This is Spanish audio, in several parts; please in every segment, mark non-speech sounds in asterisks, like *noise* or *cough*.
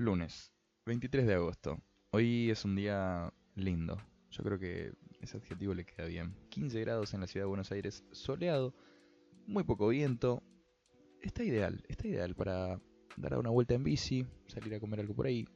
Lunes, 23 de agosto. Hoy es un día lindo. Yo creo que ese adjetivo le queda bien. 15 grados en la ciudad de Buenos Aires, soleado, muy poco viento. Está ideal, está ideal para dar una vuelta en bici, salir a comer algo por ahí.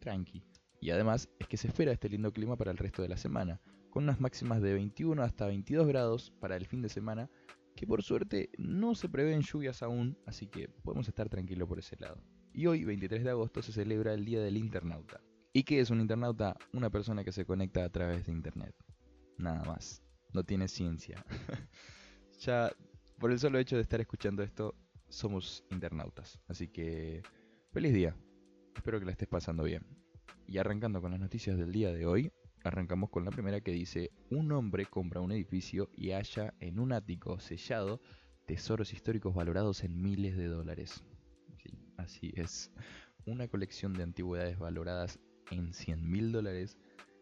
Tranqui. Y además es que se espera este lindo clima para el resto de la semana, con unas máximas de 21 hasta 22 grados para el fin de semana, que por suerte no se prevén lluvias aún, así que podemos estar tranquilos por ese lado. Y hoy, 23 de agosto, se celebra el Día del Internauta. ¿Y qué es un internauta? Una persona que se conecta a través de Internet. Nada más. No tiene ciencia. *laughs* ya, por el solo hecho de estar escuchando esto, somos internautas. Así que, feliz día. Espero que la estés pasando bien. Y arrancando con las noticias del día de hoy, arrancamos con la primera que dice, un hombre compra un edificio y halla en un ático sellado tesoros históricos valorados en miles de dólares. Así es, una colección de antigüedades valoradas en 100 mil dólares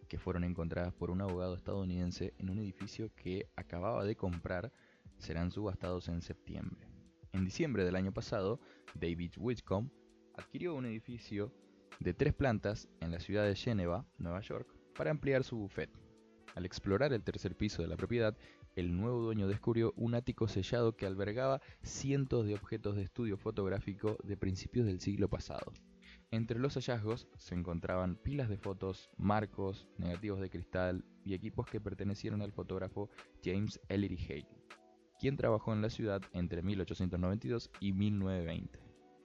que fueron encontradas por un abogado estadounidense en un edificio que acababa de comprar serán subastados en septiembre. En diciembre del año pasado, David Whitcomb adquirió un edificio de tres plantas en la ciudad de Geneva, Nueva York, para ampliar su buffet. Al explorar el tercer piso de la propiedad, el nuevo dueño descubrió un ático sellado que albergaba cientos de objetos de estudio fotográfico de principios del siglo pasado. Entre los hallazgos se encontraban pilas de fotos, marcos, negativos de cristal y equipos que pertenecieron al fotógrafo James Ellery Hale, quien trabajó en la ciudad entre 1892 y 1920.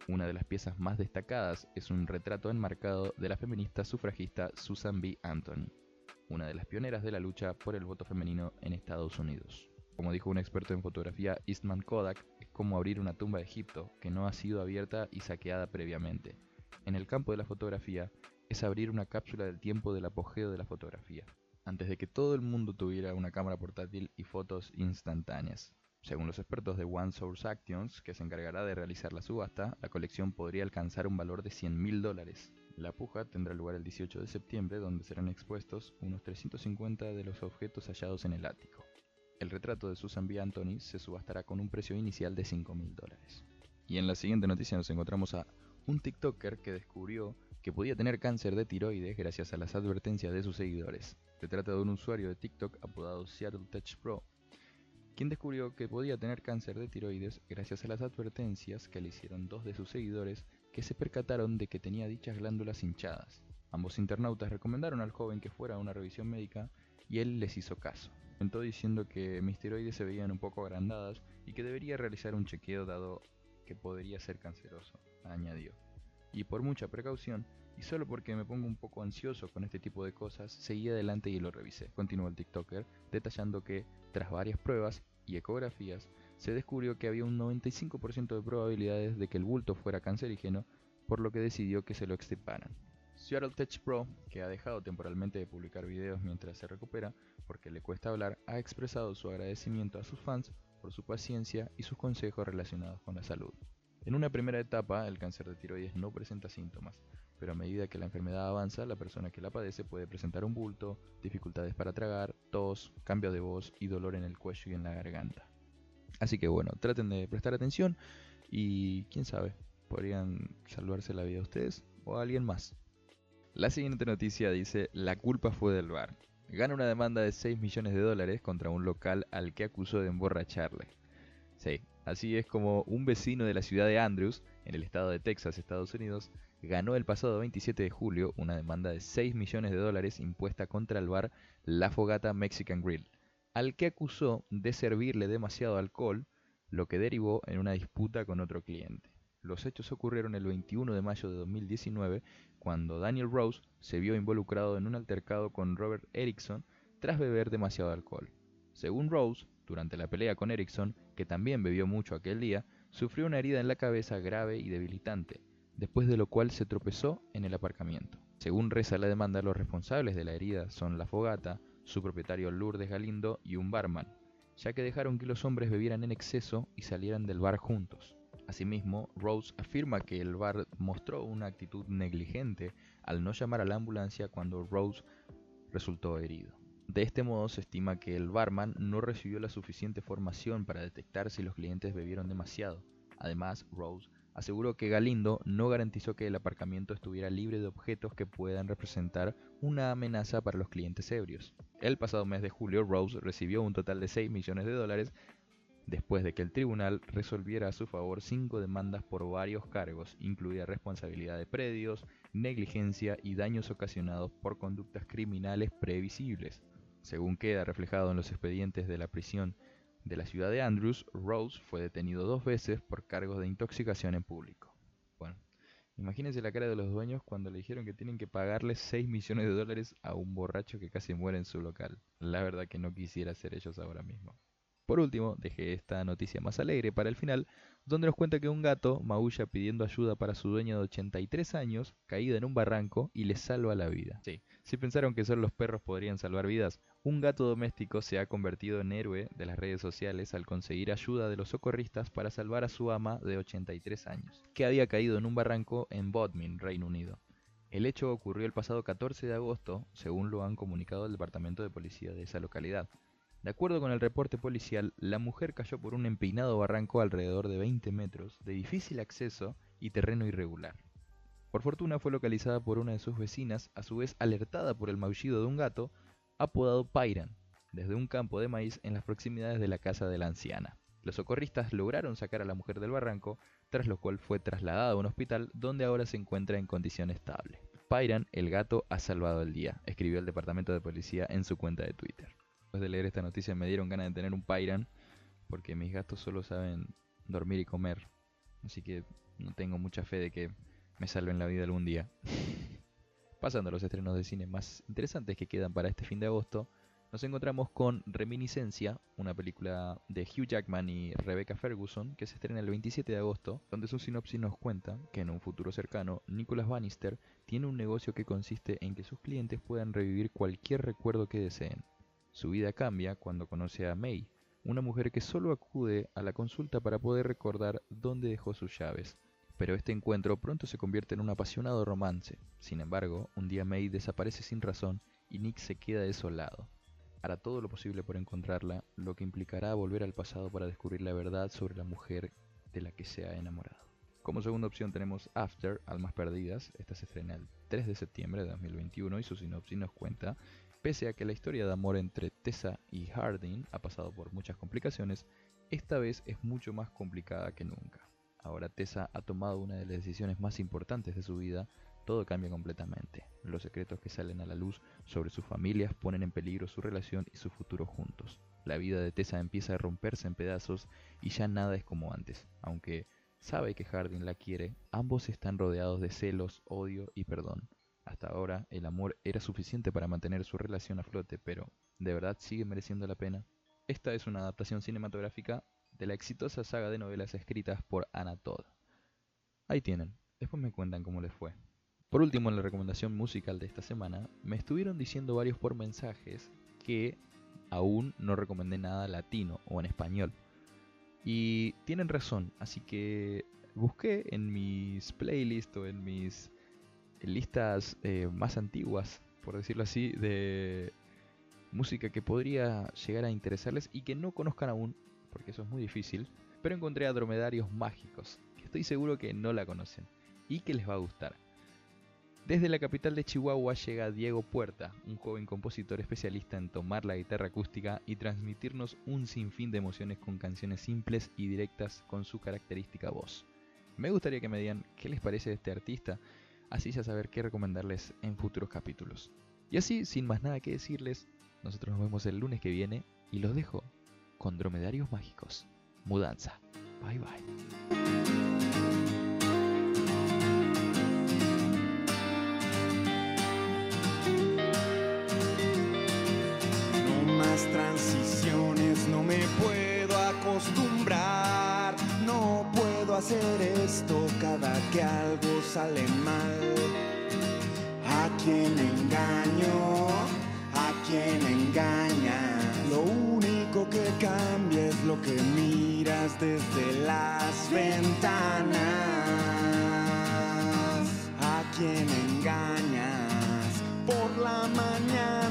Una de las piezas más destacadas es un retrato enmarcado de la feminista sufragista Susan B. Anthony una de las pioneras de la lucha por el voto femenino en Estados Unidos. Como dijo un experto en fotografía, Eastman Kodak, es como abrir una tumba de Egipto que no ha sido abierta y saqueada previamente. En el campo de la fotografía, es abrir una cápsula del tiempo del apogeo de la fotografía, antes de que todo el mundo tuviera una cámara portátil y fotos instantáneas. Según los expertos de One Source Actions, que se encargará de realizar la subasta, la colección podría alcanzar un valor de 100 mil dólares. La puja tendrá lugar el 18 de septiembre, donde serán expuestos unos 350 de los objetos hallados en el ático. El retrato de Susan B. Anthony se subastará con un precio inicial de 5 mil dólares. Y en la siguiente noticia nos encontramos a un TikToker que descubrió que podía tener cáncer de tiroides gracias a las advertencias de sus seguidores. Se trata de un usuario de TikTok apodado Seattle Touch Pro, quien descubrió que podía tener cáncer de tiroides gracias a las advertencias que le hicieron dos de sus seguidores que se percataron de que tenía dichas glándulas hinchadas. Ambos internautas recomendaron al joven que fuera a una revisión médica y él les hizo caso. Comentó diciendo que mis tiroides se veían un poco agrandadas y que debería realizar un chequeo dado que podría ser canceroso, añadió. Y por mucha precaución, y solo porque me pongo un poco ansioso con este tipo de cosas, seguí adelante y lo revisé, continuó el TikToker, detallando que, tras varias pruebas y ecografías, se descubrió que había un 95% de probabilidades de que el bulto fuera cancerígeno, por lo que decidió que se lo extirparan. Seattle Tech Pro, que ha dejado temporalmente de publicar videos mientras se recupera porque le cuesta hablar, ha expresado su agradecimiento a sus fans por su paciencia y sus consejos relacionados con la salud. En una primera etapa, el cáncer de tiroides no presenta síntomas, pero a medida que la enfermedad avanza, la persona que la padece puede presentar un bulto, dificultades para tragar, tos, cambio de voz y dolor en el cuello y en la garganta. Así que bueno, traten de prestar atención y quién sabe, podrían salvarse la vida a ustedes o a alguien más. La siguiente noticia dice, la culpa fue del bar. Gana una demanda de 6 millones de dólares contra un local al que acusó de emborracharle. Sí, así es como un vecino de la ciudad de Andrews, en el estado de Texas, Estados Unidos, ganó el pasado 27 de julio una demanda de 6 millones de dólares impuesta contra el bar La Fogata Mexican Grill al que acusó de servirle demasiado alcohol, lo que derivó en una disputa con otro cliente. Los hechos ocurrieron el 21 de mayo de 2019, cuando Daniel Rose se vio involucrado en un altercado con Robert Erickson tras beber demasiado alcohol. Según Rose, durante la pelea con Erickson, que también bebió mucho aquel día, sufrió una herida en la cabeza grave y debilitante, después de lo cual se tropezó en el aparcamiento. Según reza la demanda, los responsables de la herida son la fogata, su propietario Lourdes Galindo y un barman, ya que dejaron que los hombres bebieran en exceso y salieran del bar juntos. Asimismo, Rose afirma que el bar mostró una actitud negligente al no llamar a la ambulancia cuando Rose resultó herido. De este modo se estima que el barman no recibió la suficiente formación para detectar si los clientes bebieron demasiado. Además, Rose aseguró que Galindo no garantizó que el aparcamiento estuviera libre de objetos que puedan representar una amenaza para los clientes ebrios. El pasado mes de julio, Rose recibió un total de 6 millones de dólares después de que el tribunal resolviera a su favor cinco demandas por varios cargos, incluida responsabilidad de predios, negligencia y daños ocasionados por conductas criminales previsibles. Según queda reflejado en los expedientes de la prisión de la ciudad de Andrews, Rose fue detenido dos veces por cargos de intoxicación en público. Bueno, imagínense la cara de los dueños cuando le dijeron que tienen que pagarle 6 millones de dólares a un borracho que casi muere en su local. La verdad que no quisiera ser ellos ahora mismo. Por último, dejé esta noticia más alegre para el final, donde nos cuenta que un gato maulla pidiendo ayuda para su dueño de 83 años, caído en un barranco, y le salva la vida. Sí, si pensaron que solo los perros podrían salvar vidas, un gato doméstico se ha convertido en héroe de las redes sociales al conseguir ayuda de los socorristas para salvar a su ama de 83 años, que había caído en un barranco en Bodmin, Reino Unido. El hecho ocurrió el pasado 14 de agosto, según lo han comunicado el departamento de policía de esa localidad. De acuerdo con el reporte policial, la mujer cayó por un empinado barranco alrededor de 20 metros, de difícil acceso y terreno irregular. Por fortuna fue localizada por una de sus vecinas, a su vez alertada por el maullido de un gato, apodado Pairan, desde un campo de maíz en las proximidades de la casa de la anciana. Los socorristas lograron sacar a la mujer del barranco, tras lo cual fue trasladada a un hospital donde ahora se encuentra en condición estable. Pairan, el gato, ha salvado el día, escribió el departamento de policía en su cuenta de Twitter. Después de leer esta noticia me dieron ganas de tener un Pyran, porque mis gatos solo saben dormir y comer. Así que no tengo mucha fe de que me salven la vida algún día. *laughs* Pasando a los estrenos de cine más interesantes que quedan para este fin de agosto, nos encontramos con Reminiscencia, una película de Hugh Jackman y Rebecca Ferguson que se estrena el 27 de agosto, donde su sinopsis nos cuenta que en un futuro cercano, Nicholas Bannister tiene un negocio que consiste en que sus clientes puedan revivir cualquier recuerdo que deseen. Su vida cambia cuando conoce a May, una mujer que solo acude a la consulta para poder recordar dónde dejó sus llaves. Pero este encuentro pronto se convierte en un apasionado romance. Sin embargo, un día May desaparece sin razón y Nick se queda desolado. Hará todo lo posible por encontrarla, lo que implicará volver al pasado para descubrir la verdad sobre la mujer de la que se ha enamorado. Como segunda opción tenemos After, Almas Perdidas. Esta se estrena el 3 de septiembre de 2021 y su sinopsis nos cuenta Pese a que la historia de amor entre Tessa y Harding ha pasado por muchas complicaciones, esta vez es mucho más complicada que nunca. Ahora Tessa ha tomado una de las decisiones más importantes de su vida, todo cambia completamente. Los secretos que salen a la luz sobre sus familias ponen en peligro su relación y su futuro juntos. La vida de Tessa empieza a romperse en pedazos y ya nada es como antes. Aunque sabe que Harding la quiere, ambos están rodeados de celos, odio y perdón. Hasta ahora el amor era suficiente para mantener su relación a flote, pero ¿de verdad sigue mereciendo la pena? Esta es una adaptación cinematográfica de la exitosa saga de novelas escritas por Anna. Ahí tienen, después me cuentan cómo les fue. Por último, en la recomendación musical de esta semana, me estuvieron diciendo varios por mensajes que aún no recomendé nada latino o en español. Y tienen razón, así que busqué en mis playlists o en mis listas eh, más antiguas, por decirlo así, de música que podría llegar a interesarles y que no conozcan aún, porque eso es muy difícil. Pero encontré a Dromedarios Mágicos, que estoy seguro que no la conocen y que les va a gustar. Desde la capital de Chihuahua llega Diego Puerta, un joven compositor especialista en tomar la guitarra acústica y transmitirnos un sinfín de emociones con canciones simples y directas con su característica voz. Me gustaría que me digan qué les parece este artista así ya saber qué recomendarles en futuros capítulos. Y así, sin más nada que decirles, nosotros nos vemos el lunes que viene y los dejo con dromedarios mágicos. Mudanza. Bye bye. No más transiciones, no me puedo acostumbrar, no puedo hacer esto cada que algo sale mal. ¿A quién engaño? ¿A quién engaña? Lo único que cambia es lo que miras desde las ventanas. ¿A quién engañas? Por la mañana